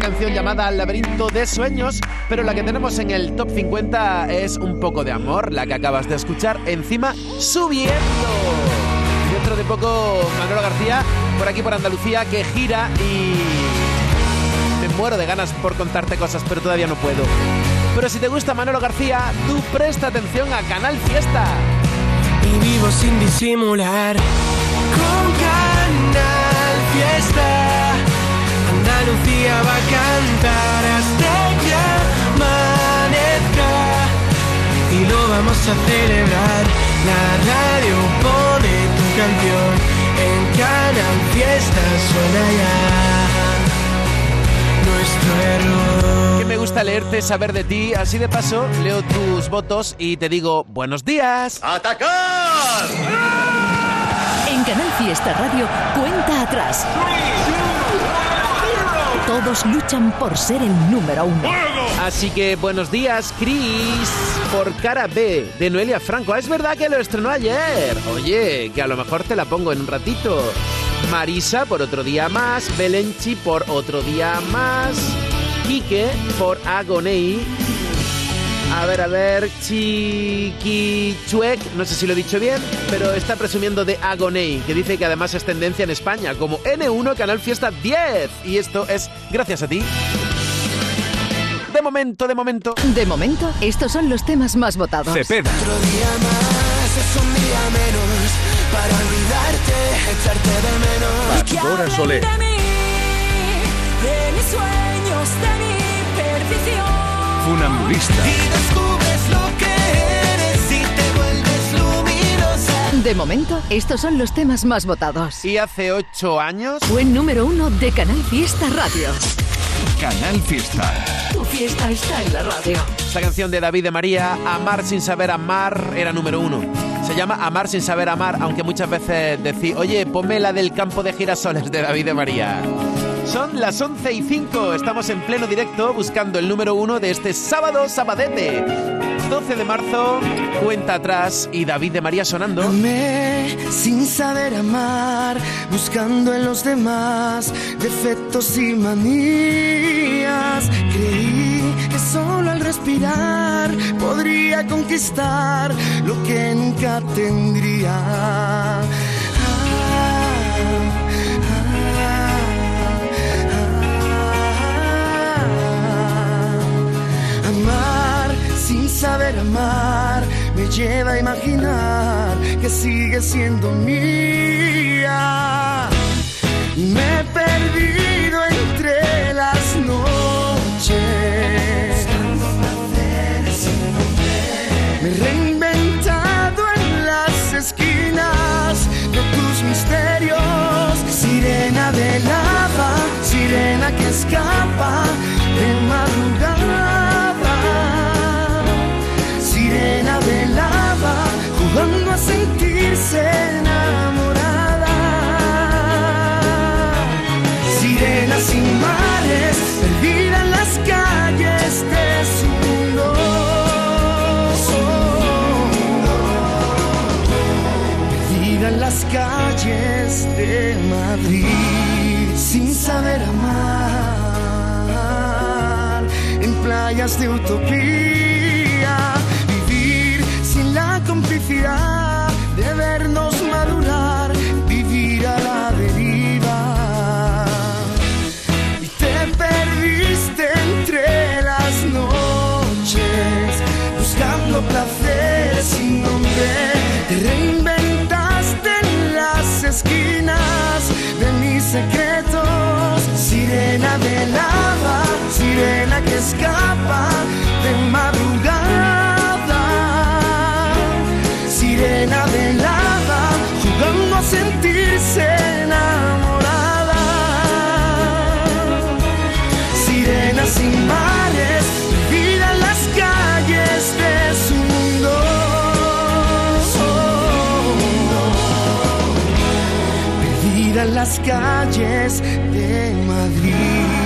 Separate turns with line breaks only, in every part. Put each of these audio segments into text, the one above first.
una
canción llamada Al laberinto de sueños, pero la que tenemos en el top 50 es Un poco de amor, la que acabas de escuchar, encima subiendo. Dentro de poco Manolo García por aquí por Andalucía que gira y me muero de ganas por contarte cosas, pero todavía no puedo. Pero si te gusta Manolo García, tú presta atención a Canal Fiesta.
y vivo sin disimular. Con Andalucía va a cantar hasta que amanezca. Y lo vamos a celebrar. La radio pone tu canción. En Canal Fiesta suena ya nuestro error.
Que me gusta leerte, saber de ti. Así de paso, leo tus votos y te digo buenos días.
¡Atacar!
En Canal Fiesta Radio, cuenta atrás. Todos luchan por ser el número uno.
Así que buenos días, Chris, por cara B de Noelia Franco. Ah, Es verdad que lo estrenó ayer. Oye, que a lo mejor te la pongo en un ratito. Marisa por otro día más. Belenchi por otro día más. Quique por Agonei. A ver, a ver, Chiquichuec, no sé si lo he dicho bien, pero está presumiendo de Agonei, que dice que además es tendencia en España, como N1 Canal Fiesta 10. Y esto es gracias a ti. De momento, de momento.
De momento, estos son los temas más votados.
Cepeda.
Otro día más es un día menos para olvidarte, echarte de menos.
Pastora Soler.
de mí, de mis sueños, de mi perdición.
Funambulista.
Y descubres lo que eres y te vuelves luminosa.
De momento, estos son los temas más votados.
Y hace ocho años...
Fue número uno de Canal Fiesta Radio.
Canal Fiesta.
Tu fiesta está en la radio.
Esta canción de David de María, Amar sin saber amar, era número uno. Se llama Amar sin saber amar, aunque muchas veces decís, oye, ponme la del campo de girasoles de David de María. Son las 11 y 5, estamos en pleno directo buscando el número uno de este sábado sabadete. 12 de marzo, cuenta atrás y David de María sonando.
Amé sin saber amar, buscando en los demás defectos y manías. Creí que solo al respirar podría conquistar lo que nunca tendría. Lleva a imaginar que sigue siendo mía. Me he perdido entre las noches. Me he reinventado en las esquinas de tus misterios. Sirena de lava, sirena que escapa playas de utopía. Vivir sin la complicidad de vernos madurar, vivir a la deriva. Y te perdiste entre las noches, buscando placer sin nombre. Te reinventaste en las esquinas de mis secretos, sirena de lava, sirena que escapa de madrugada, sirena de lava, jugando a sentirse enamorada, sirena sin mares, vida en las calles de su mundo. Perdida en las calles de Madrid.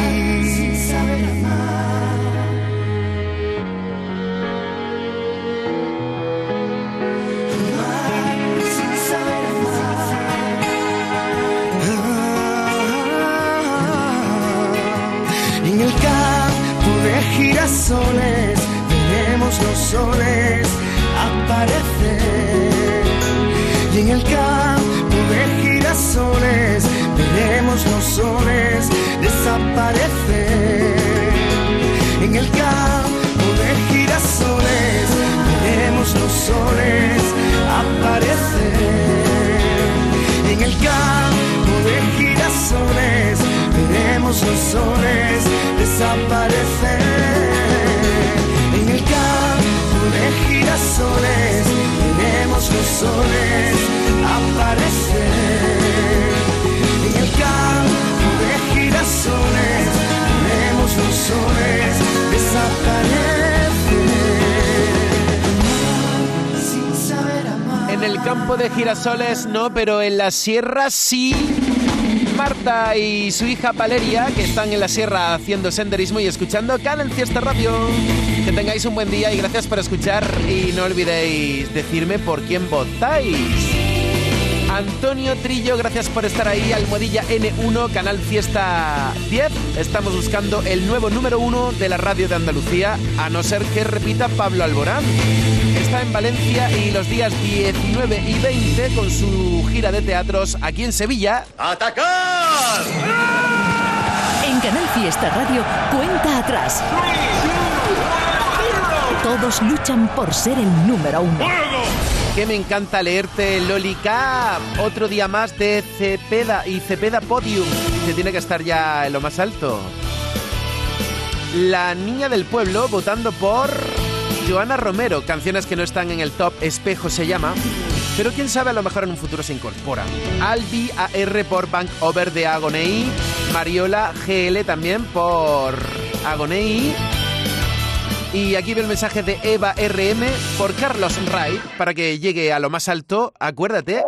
Girasoles veremos los soles aparecer. Y en el campo de girasoles veremos los soles desaparecer. En el campo de girasoles veremos los soles aparecer. En el campo de girasoles veremos los soles desaparecer. Girasoles veremos los soles aparecer. En el campo de girasoles veremos los soles desaparecer. Sin saber amar.
En el campo de girasoles no, pero en la sierra sí. Marta y su hija Valeria, que están en la sierra haciendo senderismo y escuchando Canal Fiesta Radio. Que tengáis un buen día y gracias por escuchar. Y no olvidéis decirme por quién votáis. Antonio Trillo, gracias por estar ahí. Almohadilla N1, Canal Fiesta 10. Estamos buscando el nuevo número uno de la radio de Andalucía, a no ser que repita Pablo Alborán. Está en Valencia y los días 19 y 20 con su gira de teatros aquí en Sevilla.
En Canal Fiesta Radio, cuenta atrás. Todos luchan por ser el número uno.
Que me encanta leerte, Lolica. Otro día más de Cepeda y Cepeda Podium. Que tiene que estar ya en lo más alto. La niña del pueblo votando por Joana Romero. Canciones que no están en el top. Espejo se llama. Pero quién sabe, a lo mejor en un futuro se incorpora. Albi AR por Bank Over de Agonei. Mariola GL también por Agonei. Y aquí veo el mensaje de Eva RM por Carlos Ray para que llegue a lo más alto. Acuérdate.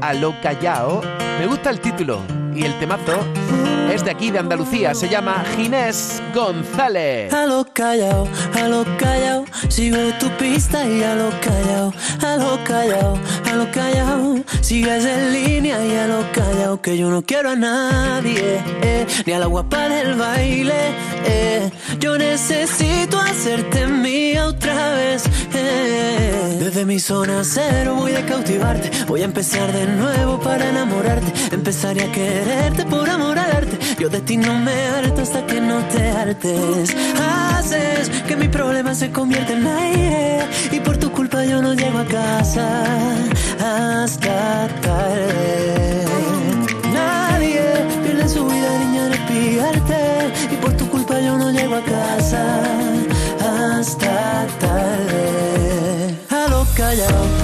A lo callao. Me gusta el título y el temazo. Es de aquí, de Andalucía. Se llama Ginés González.
A lo callao, a lo callao, sigo tu pista y a lo callao, a lo callao, a lo callao, sigues en línea y a lo callao, que yo no quiero a nadie, eh, ni a la guapa del baile, eh, yo necesito hacerte mía otra vez. Desde mi zona cero voy a cautivarte, voy a empezar de nuevo para enamorarte, empezaré a quererte por amor al arte, yo de ti no me harto hasta que no te hartes. Haces que mi problema se convierta en aire y por tu culpa yo no llego a casa hasta tarde. Nadie pierde su vida, niña, en espiarte y por tu culpa yo no llego a casa hasta tarde. A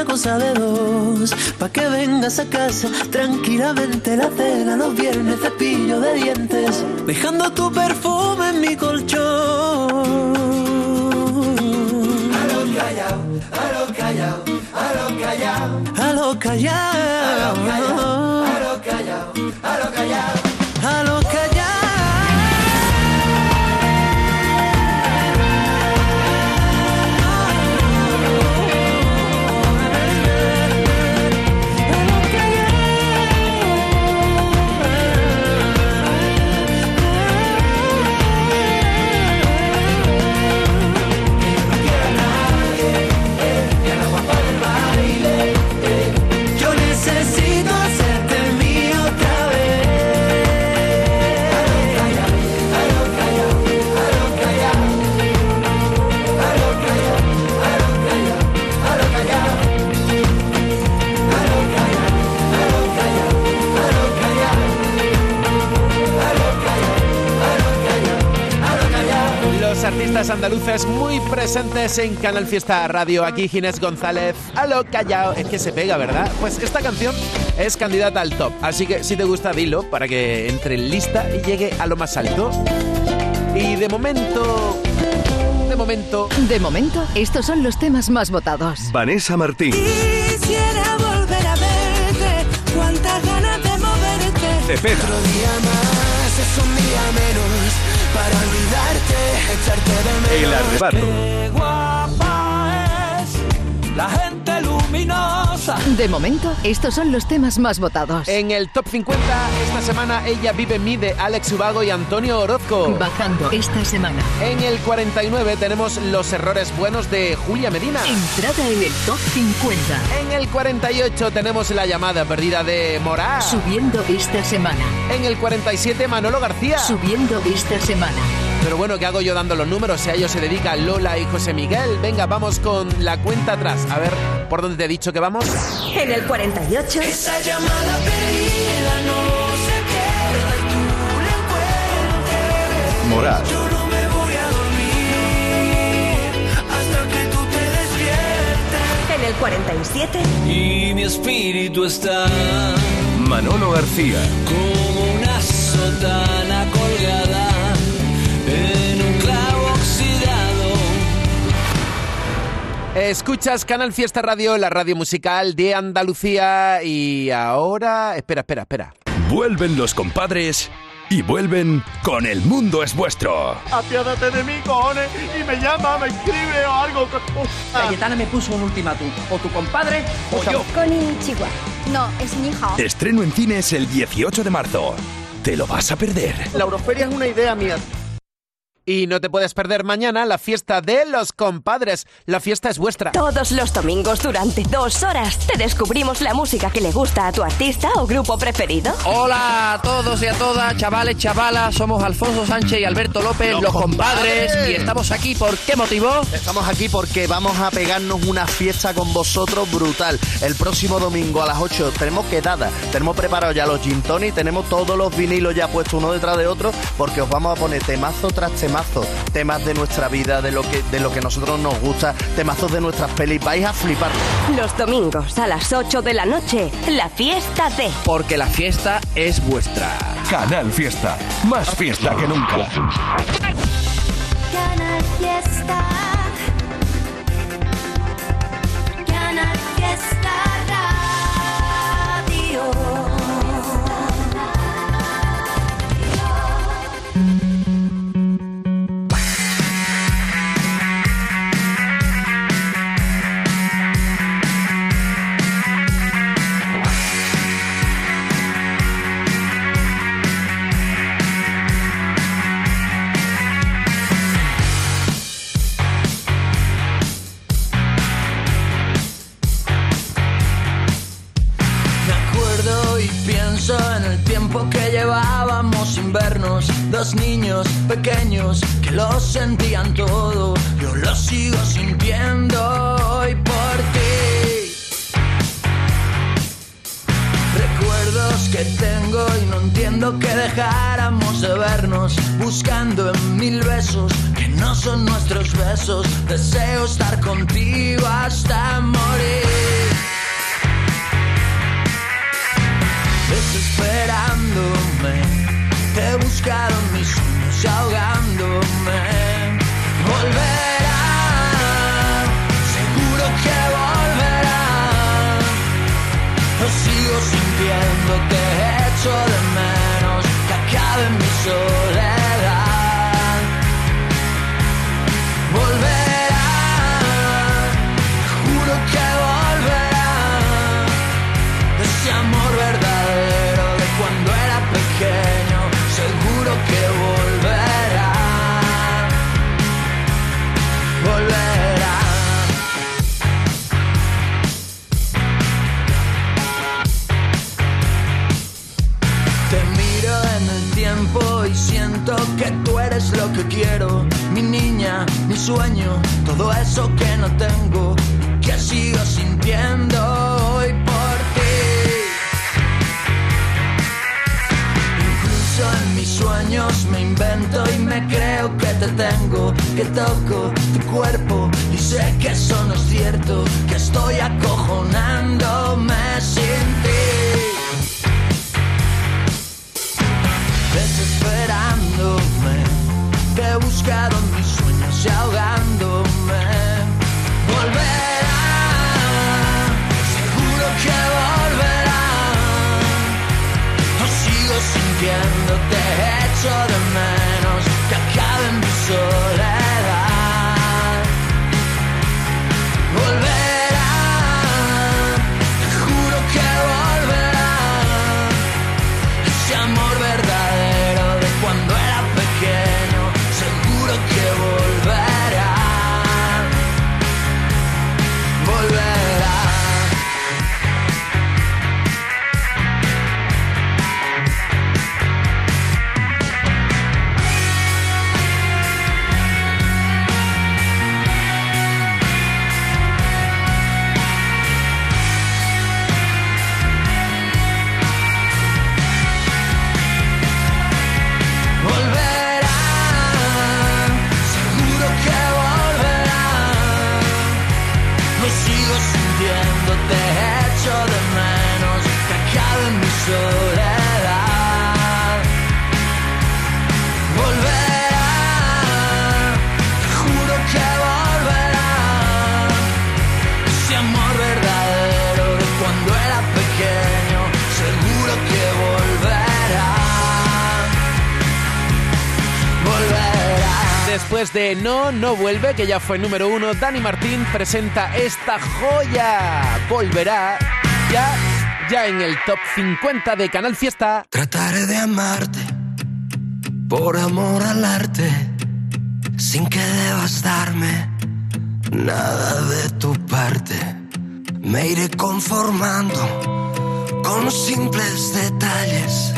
una cosa de dos. Pa' que vengas a casa tranquilamente la cena los viernes cepillo de dientes, dejando tu perfume en mi colchón. A lo callao, a lo callao, a lo callao, a lo callao, a lo callao,
andaluces muy presentes en Canal Fiesta Radio. Aquí Ginés González. A lo callao. Es que se pega, ¿verdad? Pues esta canción es candidata al top. Así que si te gusta, dilo para que entre en lista y llegue a lo más alto. Y de momento. De momento.
De momento, estos son los temas más votados.
Vanessa Martín,
Quisiera volver a verte. Cuántas ganas de moverte.
Cepeda, El Arrebato,
la gente luminosa.
De momento, estos son los temas más votados.
En el top 50, esta semana ella vive en mí de Alex Ubago y Antonio Orozco.
Bajando esta semana.
En el 49 tenemos Los errores buenos de Julia Medina.
Entrada en el top 50.
En el 48 tenemos La llamada perdida de Morá.
Subiendo esta semana.
En el 47 Manolo García.
Subiendo esta semana.
Pero bueno, ¿qué hago yo dando los números? Si a ellos se dedican Lola y José Miguel. Venga, vamos con la cuenta atrás. A ver, ¿por dónde te he dicho que vamos?
En el 48,
Esa llamada perdida no se pierda y tú la encuentres.
Morat,
Yo no me voy a dormir hasta que tú te despiertes.
en el 47,
Y mi espíritu está
Manolo García,
como una sotana colgada
Escuchas Canal Fiesta Radio, la radio musical de Andalucía. Y ahora. Espera, espera, espera.
vuelven los compadres y vuelven con El Mundo es Vuestro.
Apiádate de mí, cojones, y me llama, me escribe o algo.
Cayetana me puso un ultimátum. O tu compadre o yo.
Konichiwa.
No, es mi hija.
Estreno en cines el 18 de marzo. ¿Te lo vas a perder?
La Euroferia es una idea mía.
Y no te puedes perder mañana la fiesta de los compadres. La fiesta es vuestra.
Todos los domingos durante dos horas te descubrimos la música que le gusta a tu artista o grupo preferido.
Hola a todos y a todas, chavales, chavalas. Somos Alfonso Sánchez y Alberto López, los, compadres. Y estamos aquí, ¿por qué motivo?
Estamos aquí porque vamos a pegarnos una fiesta con vosotros brutal. El próximo domingo a las 8 tenemos quedada, tenemos preparado ya los gin tonic, tenemos todos los vinilos ya puestos uno detrás de otro porque os vamos a poner temazo tras temazo, temas de nuestra vida, de lo que de lo que a nosotros nos gusta, temazos de nuestras pelis, vais a flipar.
Los domingos a las 8 de la noche, la fiesta de...
Porque la fiesta es vuestra.
Canal Fiesta, más fiesta que nunca.
Canal Fiesta. Canal Fiesta
vernos, dos niños pequeños que lo sentían todo. Yo lo sigo sintiendo hoy por ti. Recuerdo celos que tengo y no entiendo que dejáramos de vernos buscando en mil besos que no son nuestros besos. Deseo estar contigo hasta morir. Desesperándome, he buscado mis sueños ahogándome. Volverá, seguro que volverá. Lo sigo sintiendo, te echo de menos, que acabe mi soledad. Volverá, eres lo que quiero. Mi niña, mi sueño, todo eso que no tengo, que sigo sintiendo hoy por ti. Incluso en mis sueños me invento y me creo que te tengo, que toco tu cuerpo y sé que eso no es cierto, que estoy acojonándome sin ti. Te he buscado en mis sueños y ahogándome. Volverá, No,
vuelve, que ya fue número uno, Dani Martín presenta esta joya. Volverá ya, ya en el top 50 de Canal Fiesta.
Trataré de amarte por amor al arte, sin que debas darme nada de tu parte. Me iré conformando con simples detalles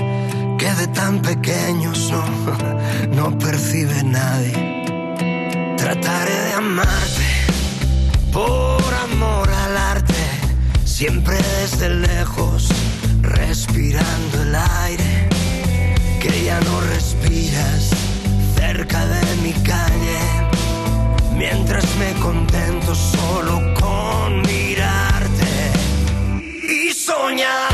que de tan pequeños no, no percibe nadie. Amarte por amor al arte, siempre desde lejos, respirando el aire que ya no respiras cerca de mi calle, mientras me contento solo con mirarte y soñarte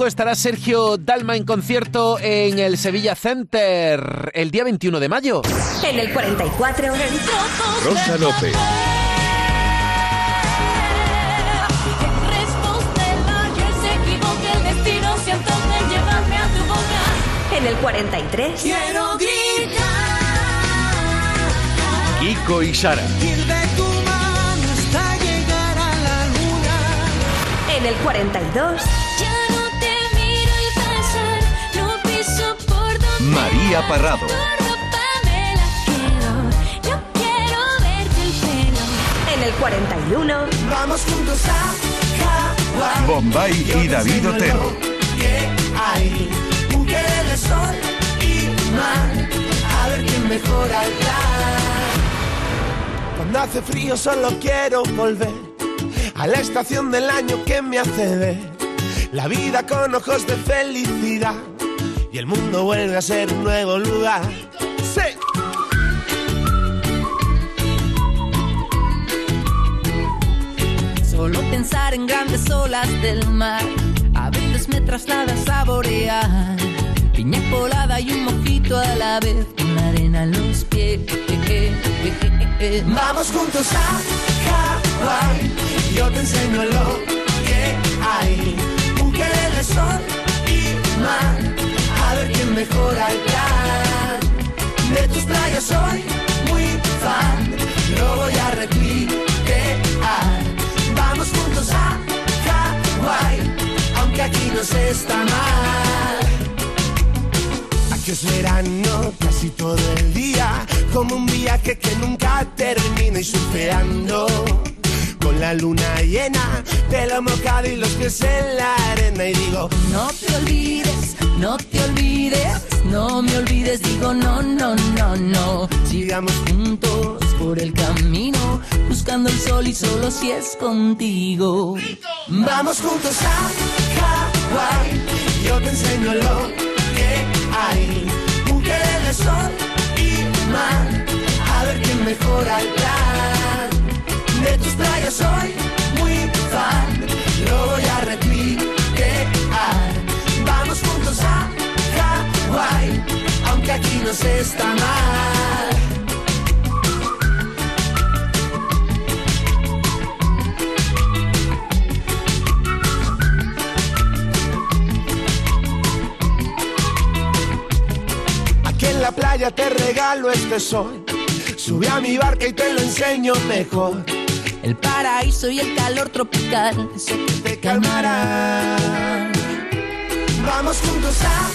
poco estará Sergio Dalma en concierto en el Sevilla Center el día 21 de mayo.
En el 44.
Rosa López.
se equivoque el destino, siento que llevarme a tu boca.
En el 43.
Quiero gritar.
Kiko y Sara.
Ir de tu mano hasta llegar a la luna.
En el 42.
El pelo.
En el 41.
Vamos juntos a Hawái.
Bombay y David Otero.
lo que hay un querer de sol y mar. A ver quién mejora el plan. Cuando hace frío solo quiero volver a la estación del año que me hace ver la vida con ojos de felicidad y el mundo vuelve a ser un nuevo lugar. Sí.
Solo pensar en grandes olas del mar a veces me traslada a saborear piña colada y un mojito a la vez con la arena en los pies.
Vamos juntos a Hawái. Yo te enseño lo que hay. Un querer de sol y mar. A ver quién mejora el plan. De tus playas soy muy fan. Lo voy a recrear. Vamos juntos a Hawái. Aunque aquí no se está mal. Aquí es verano casi todo el día, como un viaje que nunca termina y surfeando. Con la luna llena, pelo mojado y los pies en la arena y digo,
No te olvides, no te olvides, no me olvides, digo no, no, no, no. Sigamos juntos por el camino, buscando el sol y solo si es contigo.
vamos juntos a Hawái. Yo te enseño lo que hay, querer de sol y mar. A ver quién mejora el. De tus playas soy muy fan, aquí no se está mal. Aquí en la playa te regalo este sol. Sube a mi barca y te lo enseño mejor.
El paraíso y el calor tropical, eso que te calmará.
Vamos juntos a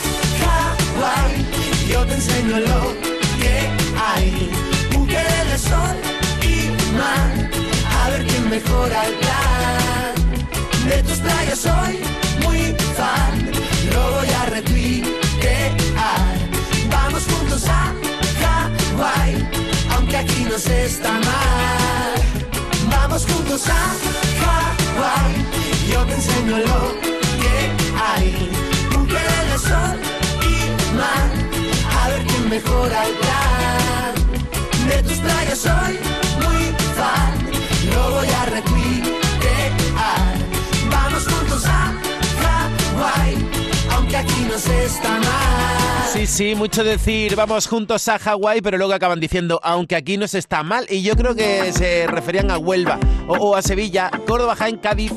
Hawái. Yo te enseño lo que hay. Querer de sol y mar. A ver quién mejora el plan. De tus playas soy muy fan. Lo voy a recrear. Vamos juntos a Hawái. Aunque aquí no se está mal. Vamos juntos a Hawái. Yo te enseño lo que hay. Querer de sol y mar. El plan. De tus playas soy muy fan. Lo voy a recrear. Vamos juntos a Hawái. Aunque aquí no se está mal.
Sí, sí, mucho decir, vamos juntos a Hawái, pero luego acaban diciendo, aunque aquí no se está mal. Y yo creo que se referían a Huelva o, o a Sevilla, Córdoba, Jaén, Cádiz,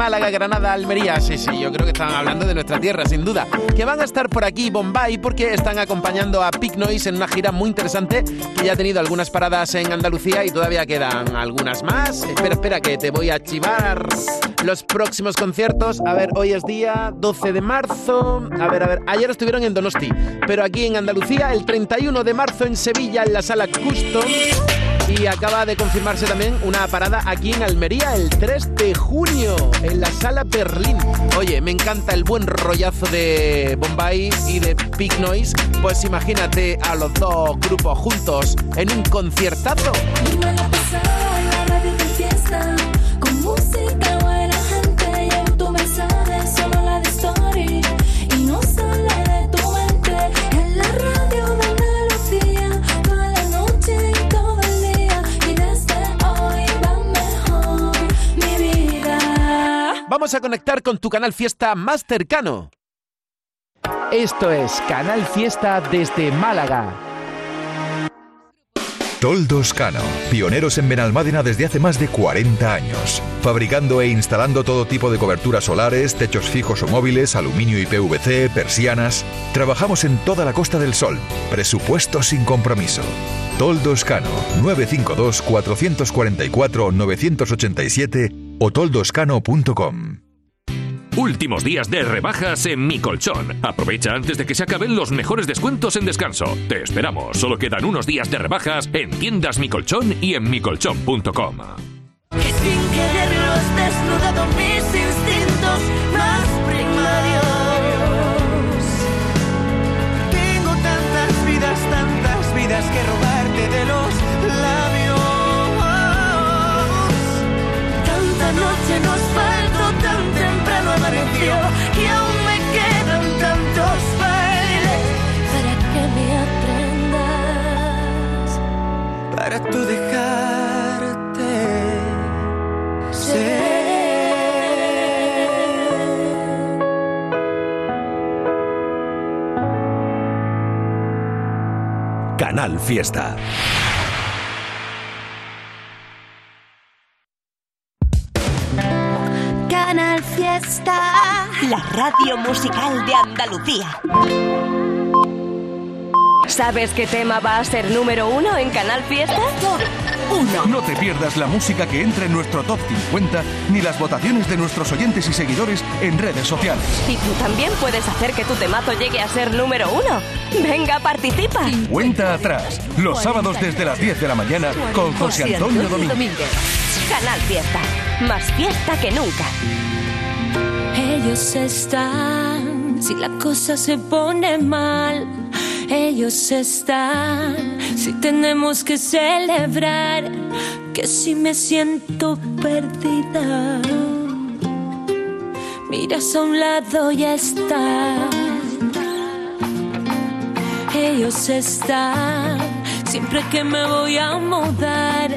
Málaga, Granada, Almería. Sí, sí, yo creo que están hablando de nuestra tierra, sin duda. Que van a estar por aquí, Bombay, porque están acompañando a Pig Noise en una gira muy interesante que ya ha tenido algunas paradas en Andalucía y todavía quedan algunas más. Espera, espera, que te voy a chivar los próximos conciertos. A ver, hoy es día 12 de marzo. A ver, a ver, ayer estuvieron en Donosti, pero aquí en Andalucía el 31 de marzo en Sevilla en la sala Custom. Y acaba de confirmarse también una parada aquí en Almería el 3 de junio, en la sala Berlín. Oye, me encanta el buen rollazo de Bombay y de Big Noise. Pues imagínate a los dos grupos juntos en un conciertazo. Vamos a conectar con tu canal Fiesta más cercano. Esto es Canal Fiesta desde Málaga.
Toldos Cano, pioneros en Benalmádena desde hace más de 40 años, fabricando e instalando todo tipo de coberturas solares, techos fijos o móviles, aluminio y PVC, persianas. Trabajamos en toda la Costa del Sol. Presupuesto sin compromiso. Toldos Cano, 952 444 987 o toldoscano.com.
Últimos días de rebajas en Mi Colchón. Aprovecha antes de que se acaben los mejores descuentos en descanso. Te esperamos. Solo quedan unos días de rebajas en tiendas Mi Colchón y en micolchón.com.
Que sin quererlo has desnudado mis instintos Tanta noche nos faltó, tan temprano amaneció y aún me quedan tantos bailes para que me aprendas.
Para tú dejarte ser.
Canal Fiesta.
Fiesta. La radio musical de Andalucía. ¿Sabes qué tema va a ser número uno en Canal Fiesta? Uno.
No te pierdas la música que entra en nuestro top 50 ni las votaciones de nuestros oyentes y seguidores en redes sociales.
Y tú también puedes hacer que tu temazo llegue a ser número uno. Venga, participa.
Cuenta atrás, los sábados desde las 10 de la mañana con José Antonio Domínguez.
Canal Fiesta. Más fiesta que nunca.
Ellos están, si la cosa se pone mal. Ellos están, si tenemos que celebrar. Que si me siento perdida. Miras a un lado y están. Ellos están, siempre que me voy a mudar.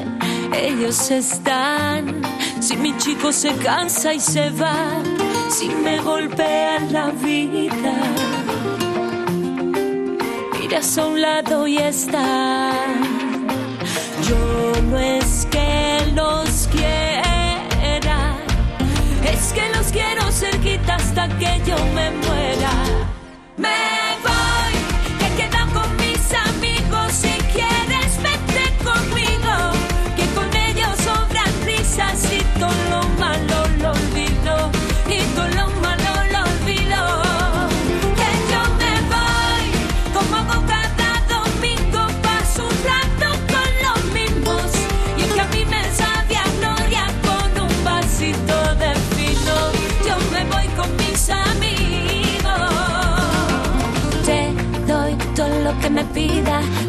Ellos están, si mi chico se cansa y se va, si me golpea la vida. Miras a un lado y están. Yo no es que los quiera, es que los quiero cerquita hasta que yo me muera. Me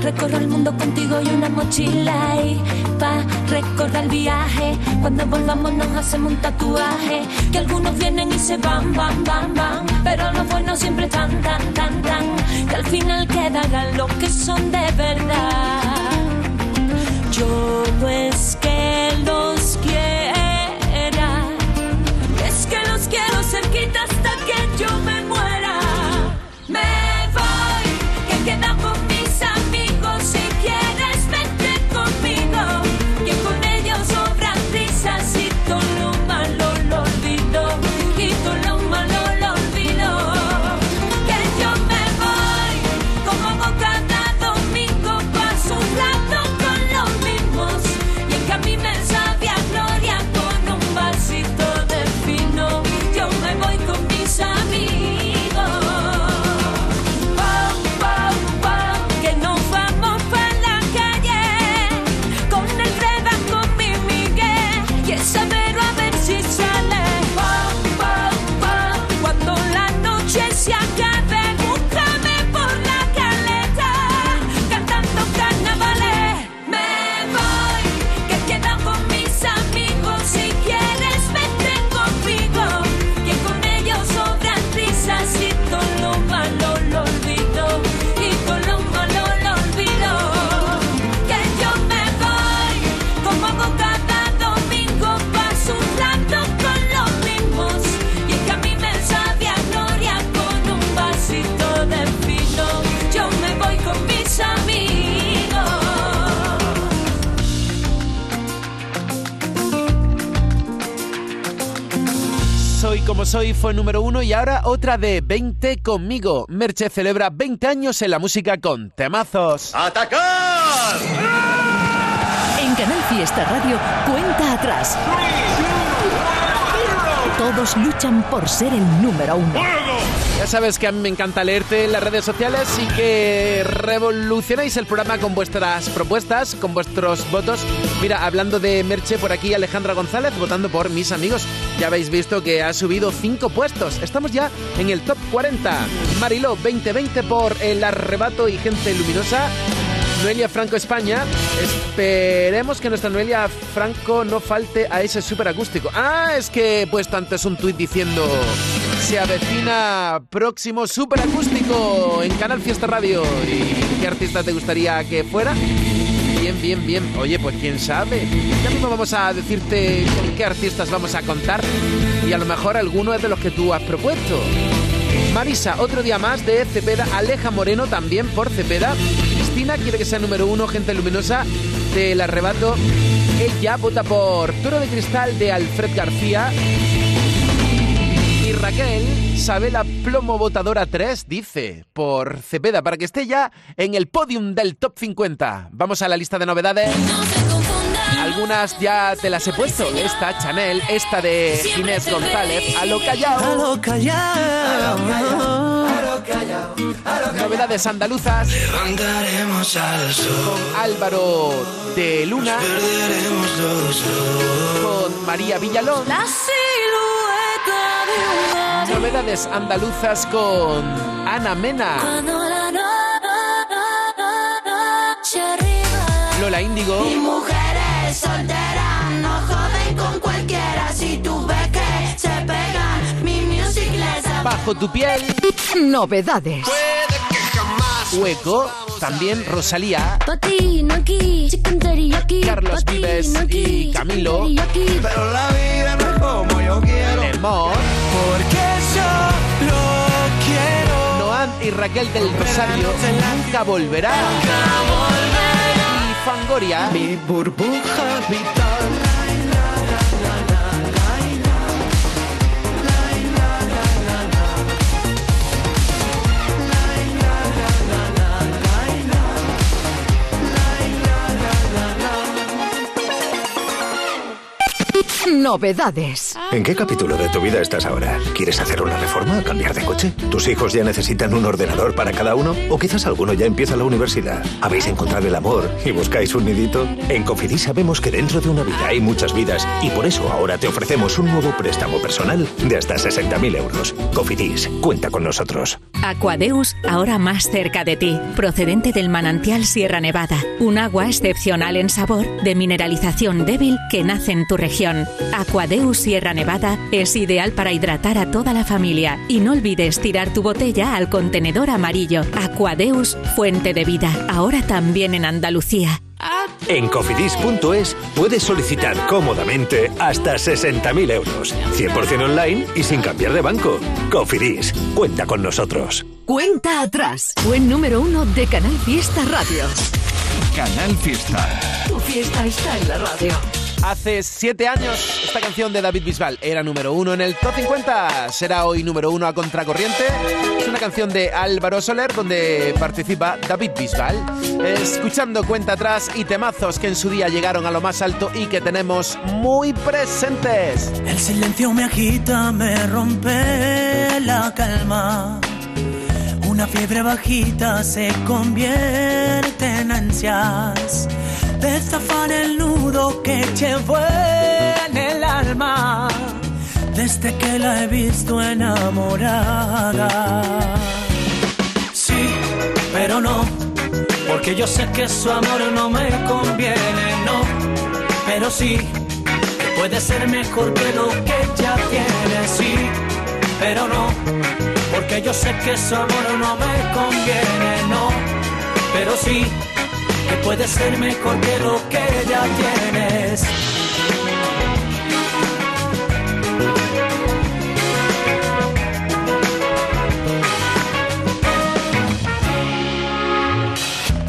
Recorro el mundo contigo y una mochila. Y pa' recordar el viaje. Cuando volvamos nos hacemos un tatuaje. Que algunos vienen y se van, van, van, van. Pero los buenos siempre están, tan, tan, tan. Que al final quedarán los que son de verdad.
Soy fue número uno y ahora otra de 20 conmigo. Merche celebra 20 años en la música con temazos.
¡Atacar!
En Canal Fiesta Radio, cuenta atrás. Todos luchan por ser el número uno.
Ya sabes que a mí me encanta leerte en las redes sociales y que revolucionáis el programa con vuestras propuestas, con vuestros votos. Mira, hablando de Merche, por aquí Alejandra González votando por mis amigos. Ya habéis visto que ha subido 5 puestos. Estamos ya en el top 40. Mariló 2020 por El Arrebato y Gente Luminosa. Noelia Franco España. Esperemos que nuestra Noelia Franco no falte a ese super acústico. Ah, es que he puesto antes un tuit diciendo se avecina próximo super acústico en Canal Fiesta Radio. ¿Y qué artista te gustaría que fuera? Bien, bien, bien. Oye, pues quién sabe. Ya mismo vamos a decirte con qué artistas vamos a contar. Y a lo mejor alguno es de los que tú has propuesto. Marisa, otro día más de Cepeda. Aleja Moreno también por Cepeda. Cristina quiere que sea número uno, gente luminosa del arrebato. Ella vota por Toro de Cristal de Alfred García. Raquel, Sabela Plomo Votadora 3, dice, por Cepeda, para que esté ya en el podium del top 50. Vamos a la lista de novedades. Algunas ya te las he puesto. Esta, Chanel, esta de Inés González, a lo callao.
A lo callao.
Novedades andaluzas.
Levantaremos al sol.
Con Álvaro de Luna. Con María Villalón.
La silueta de una
Novedades andaluzas con Ana Mena. Lola Índigo.
Y mujeres solteras no joden con cualquiera Si tú ves que se pegan, mi music les
Bajo tu piel.
Novedades.
Hueco. También Rosalía.
Patino aquí.
Carlos Vives y Camilo.
Pero la vida no es como yo quiero. Porque solo quiero.
Noan y Raquel del Rosario. Nunca volverá. Y Fangoria.
Mi burbuja vital.
Novedades.
¿En qué capítulo de tu vida estás ahora? ¿Quieres hacer una reforma o cambiar de coche? ¿Tus hijos ya necesitan un ordenador para cada uno? ¿O quizás alguno ya empieza la universidad? ¿Habéis encontrado el amor y buscáis un nidito? En Cofidis sabemos que dentro de una vida hay muchas vidas y por eso ahora te ofrecemos un nuevo préstamo personal de hasta 60.000 euros. Cofidis, cuenta con nosotros.
Aquadeus, ahora más cerca de ti, procedente del manantial Sierra Nevada, un agua excepcional en sabor, de mineralización débil que nace en tu región. Aquadeus Sierra Nevada es ideal para hidratar a toda la familia y no olvides tirar tu botella al contenedor amarillo. Aquadeus, fuente de vida, ahora también en Andalucía.
En cofidis.es puedes solicitar cómodamente hasta 60.000 euros, 100% online y sin cambiar de banco. Cofidis, cuenta con nosotros.
Cuenta atrás. Buen número uno de Canal Fiesta Radio.
Canal Fiesta.
Tu fiesta está en la radio.
Hace siete años, esta canción de David Bisbal era número uno en el top 50. Será hoy número uno a contracorriente. Es una canción de Álvaro Soler donde participa David Bisbal. Escuchando cuenta atrás y temazos que en su día llegaron a lo más alto y que tenemos muy presentes.
El silencio me agita, me rompe la calma. Una fiebre bajita se convierte en ansias. Destafar el nudo que llevo en el alma. desde que la he visto enamorada. Sí, pero no, porque yo sé que su amor no me conviene, no, pero sí, que puede ser mejor que lo que ya tiene, sí, pero no, porque yo sé que su amor no me conviene, no, pero sí, que puede ser mejor que lo que ya tienes.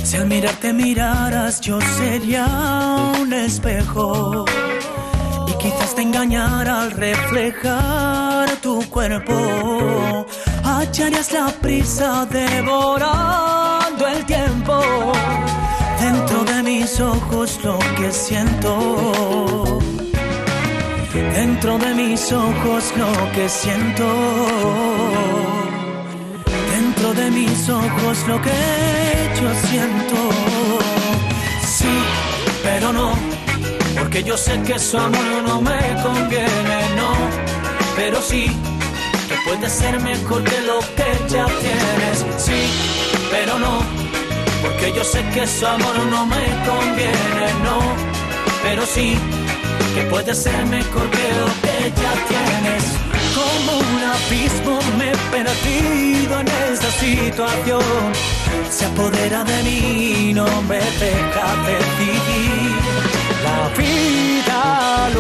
Si al mirarte miraras yo sería un espejo y quizás te engañara al reflejar tu cuerpo. Hallarías la prisa devorando el tiempo. Dentro de mis ojos lo que siento. Dentro de mis ojos lo que siento. Dentro de mis ojos lo que yo siento. Sí, pero no, porque yo sé que su amor no me conviene, no, pero sí, que puede ser mejor que lo que ya tienes, sí, pero no, porque yo sé que su amor no me conviene, no, pero sí, que puede ser mejor que lo que ya tienes. Como un abismo me he perdido en esta situación. Se apodera de mí, no me deja decidir. La vida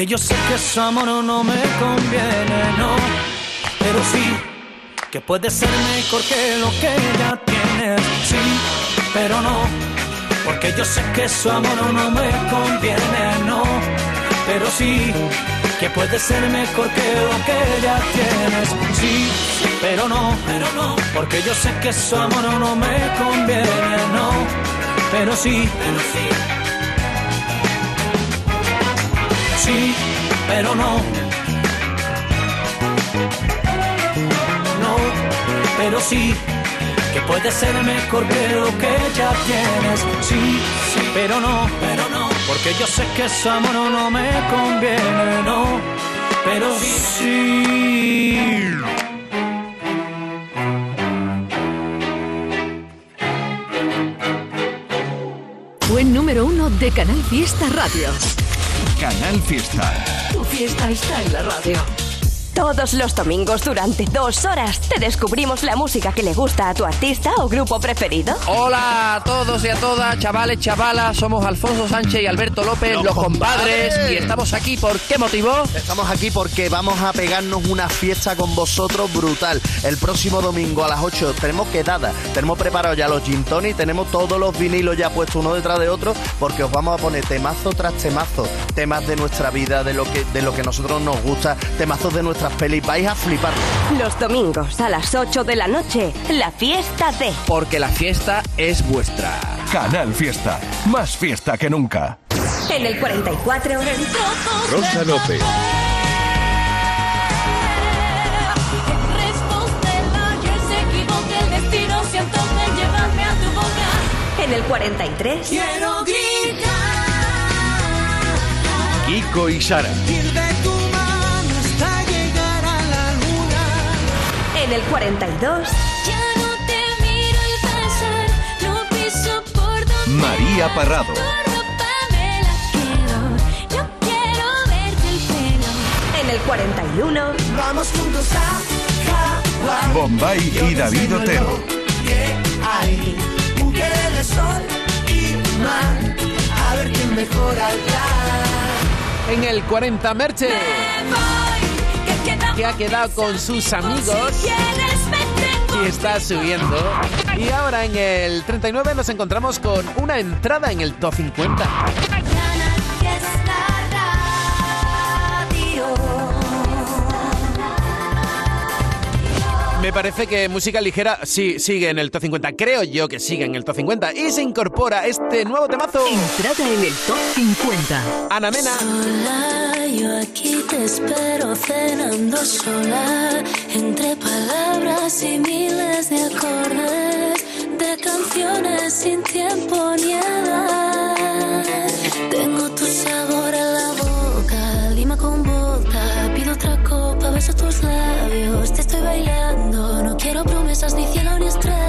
porque yo sé que su amor no me conviene, no, pero sí, que puede ser mejor que lo que ya tienes, sí, pero no, porque yo sé que su amor no me conviene, no, pero sí, que puede ser mejor que lo que ya tienes, sí, pero no, pero no, porque yo sé que su amor no me conviene, no, pero sí, pero sí. Sí, pero no. No, pero sí, que puede ser mejor que lo que ya tienes. Sí, sí, pero no, pero no, porque yo sé que su amor no me conviene, no, pero sí.
Fue número uno de Canal Fiesta Radio.
Canal Fiesta.
Tu fiesta está en la radio.
Todos los domingos durante dos horas te descubrimos la música que le gusta a tu artista o grupo preferido.
Hola a todos y a todas, chavales, chavalas, somos Alfonso Sánchez y Alberto López, los, compadres, y estamos aquí por qué motivo?
Estamos aquí porque vamos a pegarnos una fiesta con vosotros brutal. El próximo domingo a las 8 tenemos quedada, tenemos preparados ya los gin tonic, tenemos todos los vinilos ya puestos uno detrás de otro, porque os vamos a poner temazo tras temazo, temas de nuestra vida, de lo que, de lo que nosotros nos gusta, temazos de nuestras pelis, vais a flipar.
Los domingos a las 8 de la noche, la fiesta de...
Porque la fiesta es vuestra.
Canal Fiesta. Más fiesta que nunca.
En el 44...
Rosa López.
En el 43...
Quiero gritar.
Kiko y Sara.
En el 42...
Ya no te miro al pasar, no piso por donde
María Parrado.
tu ropa me la quedo. Yo quiero verte el pelo.
En el 41...
Vamos juntos a Hawái.
Bombay y David Otero.
Que hay un que de sol y mar. A ver quién mejora el plan.
En el 40 Merche, que ha quedado con sus amigos y está subiendo. Y ahora en el 39 nos encontramos con una entrada en el top 50. Me parece que música ligera sí sigue en el top 50. Creo yo que sigue en el top 50. Y se incorpora este nuevo temazo.
Entrada en el top 50.
Ana Mena.
Sola, yo aquí te espero cenando sola, entre palabras y miles de acordes, de canciones sin tiempo ni edad. Tengo tu sabor en la boca, lima con vodka, pido otra copa, beso tus labios, te estoy bailando, promesas ni cielo ni estrellas,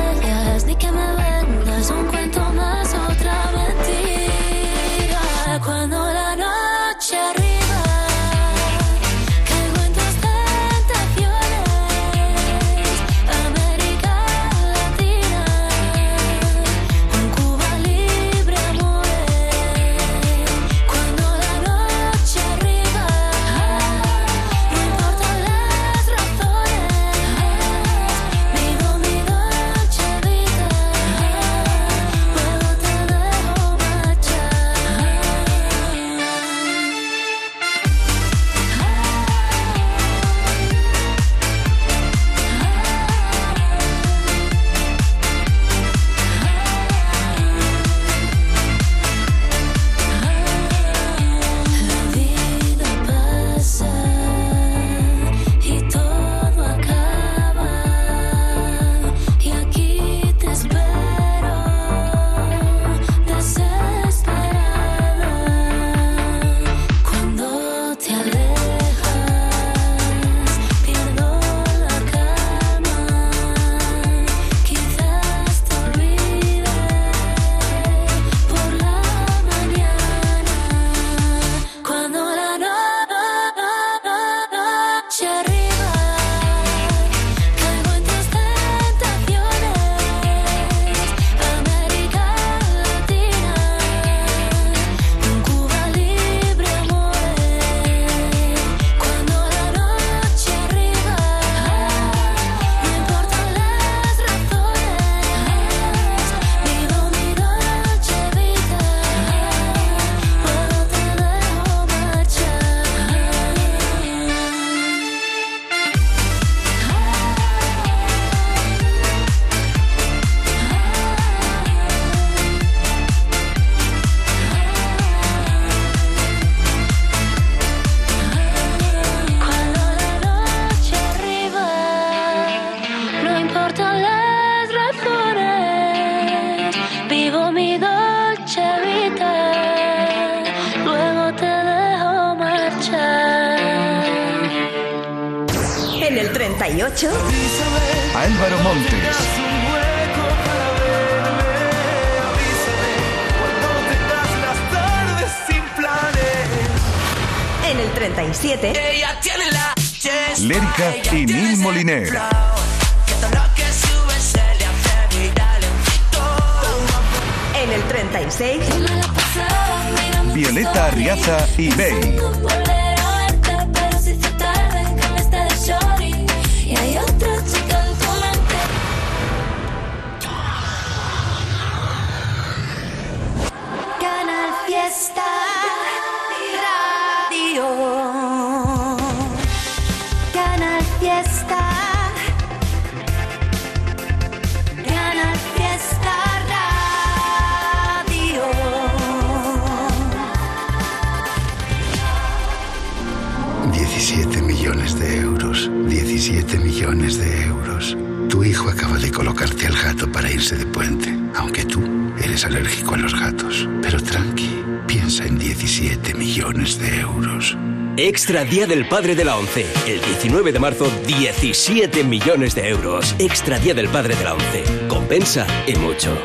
millones de euros. 17 millones de euros. Tu hijo acaba de colocarte al gato para irse de puente, aunque tú eres alérgico a los gatos. Pero tranqui, piensa en 17 millones de euros.
Extra Día del Padre de la ONCE. El 19 de marzo, 17 millones de euros. Extra Día del Padre de la ONCE. Compensa y mucho.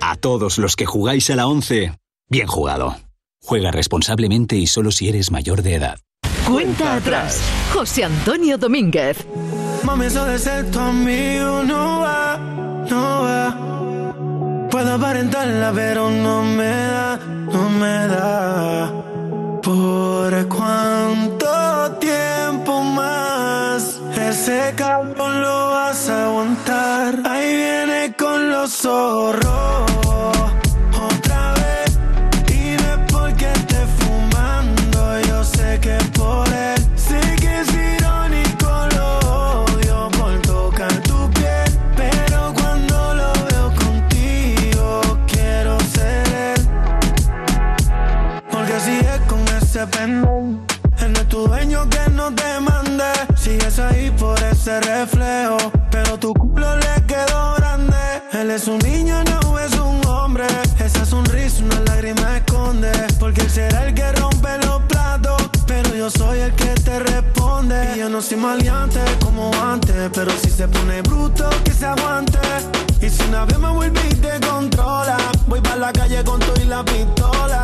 A todos los que jugáis a la 11, bien jugado. Juega responsablemente y solo si eres mayor de edad.
Cuenta atrás. José Antonio Domínguez.
Mami, eso de ser tu amigo no va, no va. Puedo aparentarla, pero no me da, no me da. ¿Por cuánto tiempo más ese cabrón lo vas a aguantar? Ahí viene con los zorros. Reflejo, pero tu culo le quedó grande. Él es un niño, no es un hombre. Esa sonrisa una lágrima esconde, porque él será el que rompe los platos, pero yo soy el que te responde. Y yo no soy maleante como antes, pero si se pone bruto que se aguante. Y si una vez me vuelve y te controla, voy para la calle con todo y la pistola.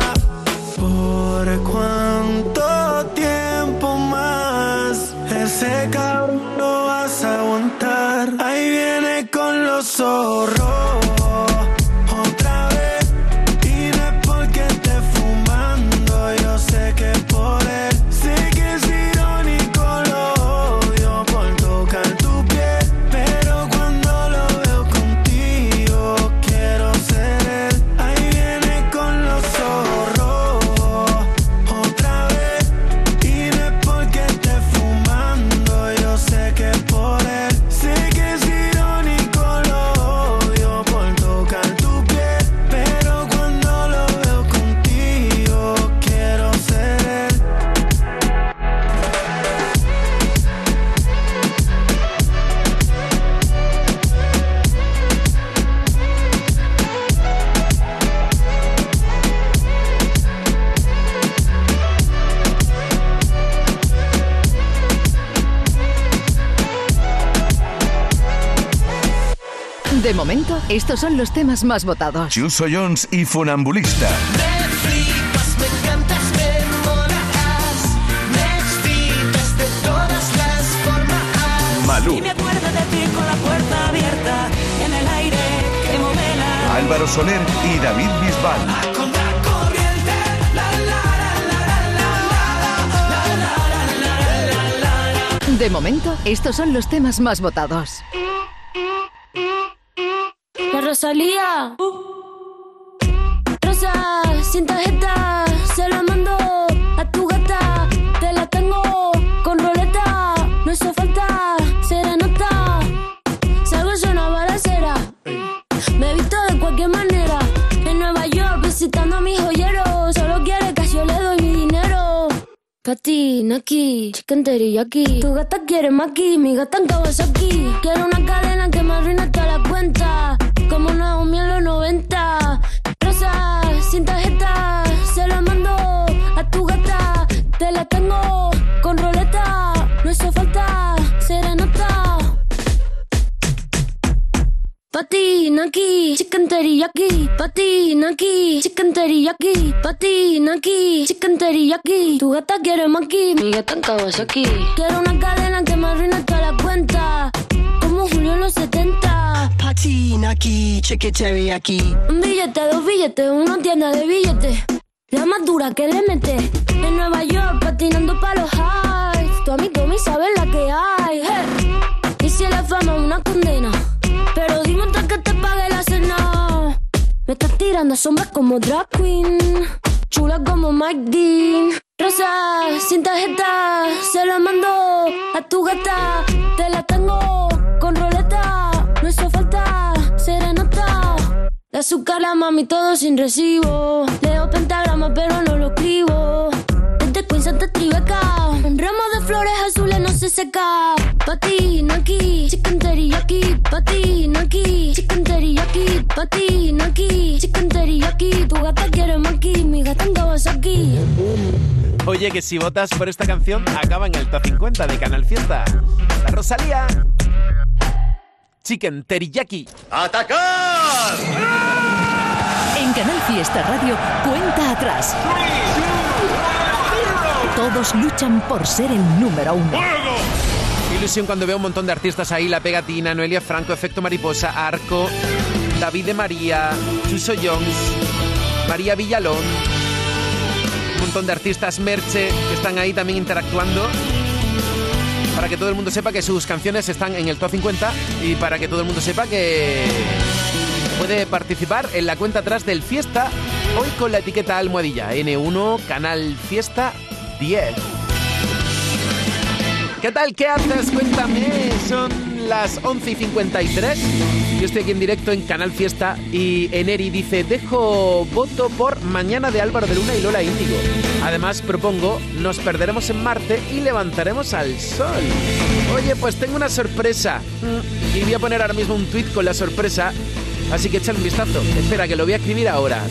¿Por cuánto tiempo más ese cabrón no vas a aguantar? Ahí viene con los zorros.
Estos son los temas más votados.
Chuso Jones y Funambulista.
Me flipas, me encantas, me molas. Me excitas de todas las formas.
Malú.
Y me acuerdo de ti con la puerta abierta. En el aire que.
Álvaro Soler y David Bisbal.
Contracorriente. La, la,
De momento, estos son los temas más votados.
Rosalía. Rosa, sin tarjeta, se la mando a tu gata. Te la tengo con roleta, no hizo falta serenata. Salgo en una balacera, me he visto de cualquier manera. En Nueva York visitando a mi joyero, solo quiere que yo le doy mi dinero. Pati, Naki, chicken teriyaki. Tu gata quiere maki, mi gata en Kawasaki. Quiero una cadena que me arruine toda la cuenta. Como Naomi en los 90. Rosa, sin tarjeta, se la mando a tu gata. Te la tengo con roleta, no hizo falta serenata. Pati, Naki, chicken teriyaki. Pati, Naki, chicken teriyaki. Pati, Naki, chicken teriyaki. Tu gata quiere maki, mi gata en Kawasaki. Quiero una cadena que me arruine toda la cuenta. Como Julio en los 70.
Pati, Naki, chicken teriyaki.
Un billete, dos billetes, una tienda de billetes. La más dura que le mete. En Nueva York, patinando pa' los highs. Tu amigo me sabe la que hay. hey. Y si la fama es una condena. Pero dime antes que te pague la cena. Me estás tirando sombras como drag queen. Chula como Mike Dean. Rosa, sin tarjeta, se la mando a tu gata. Te la tengo De azúcar la mami todo sin recibo. Leo pentagrama pero no lo escribo. Desde Queens hasta Tribeca. Un ramo de flores azules no se seca. Patina aquí, chicken teriyaki. Patina aquí, chicken teriyaki. Patina aquí, chicken teriyaki. Tu gata quiere maki, mi gata en Kawasaki.
Oye, que si votas por esta canción, acaba en el top 50 de Canal Fiesta. La Rosalía. Chicken Teriyaki.
¡Atacar!
Canal Fiesta Radio, cuenta atrás. Todos luchan por ser el número uno.
Ilusión cuando veo un montón de artistas ahí, La Pegatina, Noelia Franco, Efecto Mariposa, Arco, David de María, Chuso Jones, María Villalón, un montón de artistas Merche que están ahí también interactuando. Para que todo el mundo sepa que sus canciones están en el top 50 y para que todo el mundo sepa que puede participar en la cuenta atrás del Fiesta hoy con la etiqueta almohadilla N1 Canal Fiesta 10. ¿Qué tal? ¿Qué haces? Cuéntame. Son las 11 y 53. Yo estoy aquí en directo en Canal Fiesta y Eneri dice, dejo voto por Mañana de Álvaro de Luna y Lola Índigo. Además propongo, nos perderemos en Marte y levantaremos al Sol. Oye, pues tengo una sorpresa. Mm, Y voy a poner ahora mismo un tweet con la sorpresa. Así que echad un vistazo. Espera, que lo voy a escribir ahora.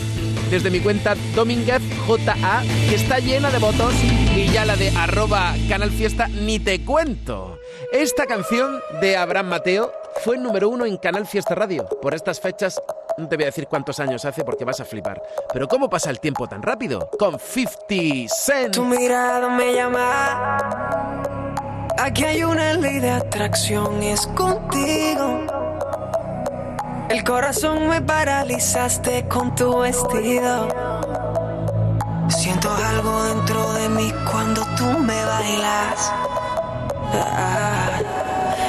Desde mi cuenta Domínguez JA, que está llena de votos. Y ya la de arroba Canal Fiesta, ni te cuento. Esta canción de Abraham Mateo fue número uno en Canal Fiesta Radio. Por estas fechas, no te voy a decir cuántos años hace porque vas a flipar. Pero ¿cómo pasa el tiempo tan rápido? Con 50 Cent.
Tu mirada me llama. Aquí hay una ley de atracción y es contigo. El corazón me paralizaste con tu vestido. Siento algo dentro de mí cuando tú me bailas. Ah.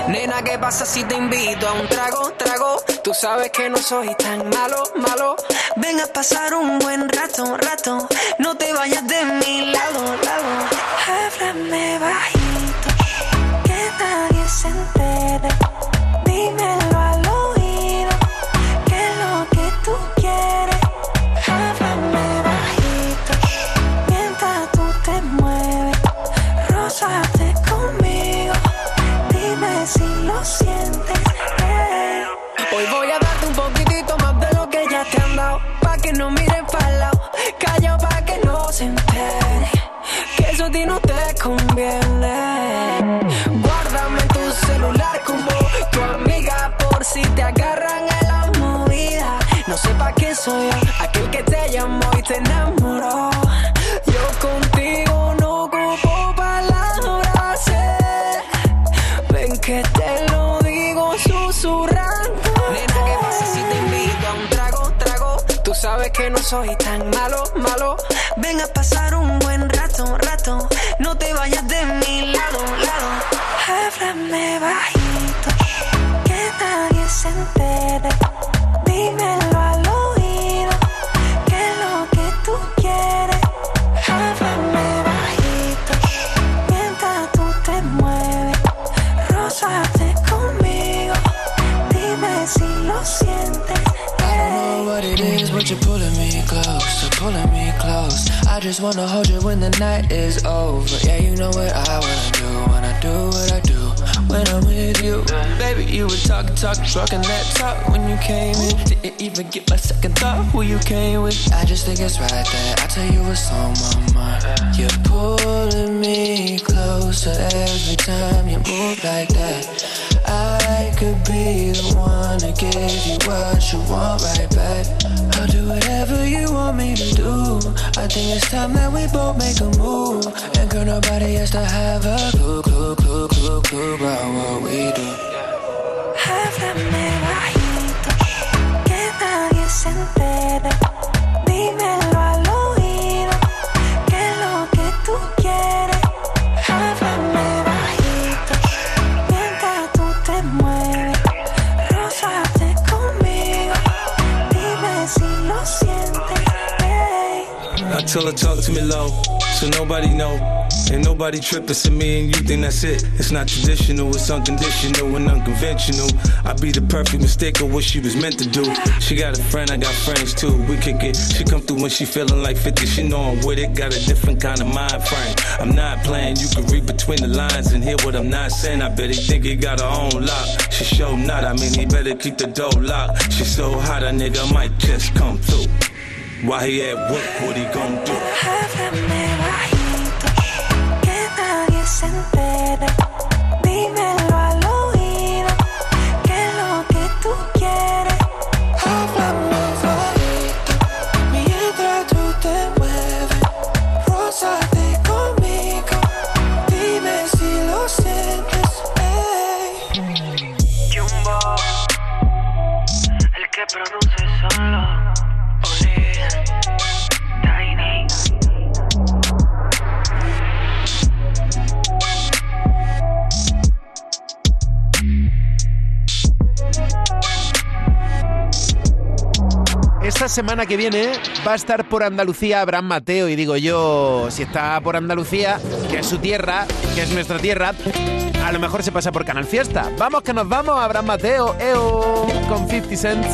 Nena, ¿qué pasa si te invito a un trago, trago? Tú sabes que no soy tan malo, malo. Ven a pasar un buen rato, rato. No te vayas de mi lado, lado. Háblame bajito, que nadie se entere. Soy tan malo, malo. Ven a pasar
just wanna hold you when the night is over. Yeah, you know what I wanna do, wanna do what I do when I'm with you. Baby, you were talking, talking, talking that talk when you came in. Didn't even get my second thought who you came with. I just think it's right that I tell you what's on my mind. You're pulling me closer every time you move like that. I could be the one to give you what you want right back. I'll do whatever you want me to do. I think it's time that we both make a move. And girl, nobody has to have a clue, clue, clue, clue, clue about what we do.
Háblame bajito, que nadie se entere.
Tell her talk to me low, so nobody know. Ain't nobody tripping, so me and you think that's it. It's not traditional, it's unconditional and unconventional. I be the perfect mistake of what she was meant to do. She got a friend, I got friends too. We kick it. She come through when she feeling like 50. She know I'm with it, got a different kind of mind frame. I'm not playing, you can read between the lines and hear what I'm not saying. I bet he think he got her own lock. She show not, I mean, he better keep the door locked. She so hot, a nigga might just come through. While he at work, what he gon' do?
Semana que viene va a estar por Andalucía Abraham Mateo y digo yo, si está por Andalucía, que es su tierra, que es nuestra tierra, A lo mejor se pasa por Canal Fiesta. Vamos que nos vamos, Abraham Mateo, EO, con 50 Cents.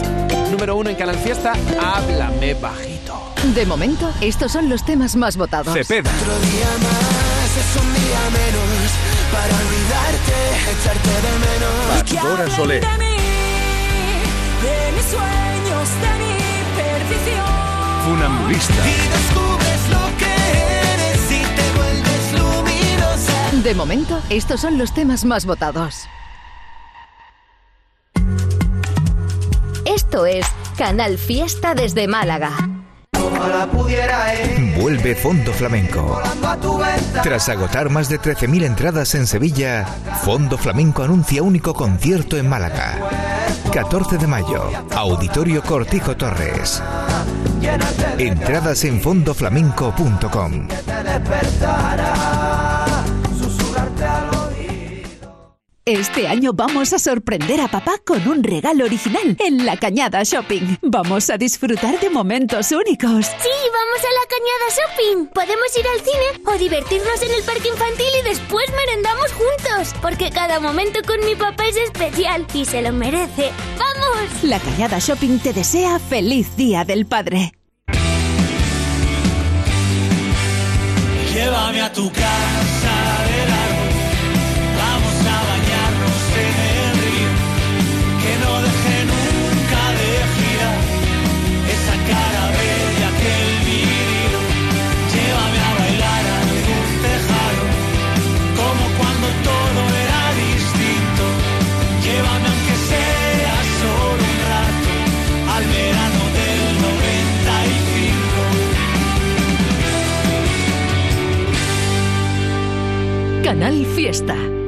Número uno en Canal Fiesta, háblame bajito.
De momento, estos son los temas más votados.
Cepeda.
Otro día más es un día menos para olvidarte, echarte de menos.
Pastora Soler.
De mí, de mis sueños, de perdición.
Funambulista.
Y descubres lo que eres y te vuelves luminosa.
De momento, estos son los temas más votados.
Esto es Canal Fiesta desde Málaga.
Ojalá pudiera ir
Vuelve Fondo Flamenco. Tras agotar más de 13.000 entradas en Sevilla, Fondo Flamenco anuncia único concierto en Málaga. 14 de mayo, Auditorio Cortijo Torres. Entradas en fondoflamenco.com.
Este año vamos a sorprender a papá con un regalo original en la Cañada Shopping. Vamos a disfrutar de momentos únicos.
Sí, vamos a la cañada shopping. Podemos ir al cine o divertirnos en el parque infantil y después merendamos juntos. Porque cada momento con mi papá es especial y se lo merece. ¡Vamos!
La Cañada Shopping te desea feliz Día del Padre.
Llévame a tu casa
Canal Fiesta.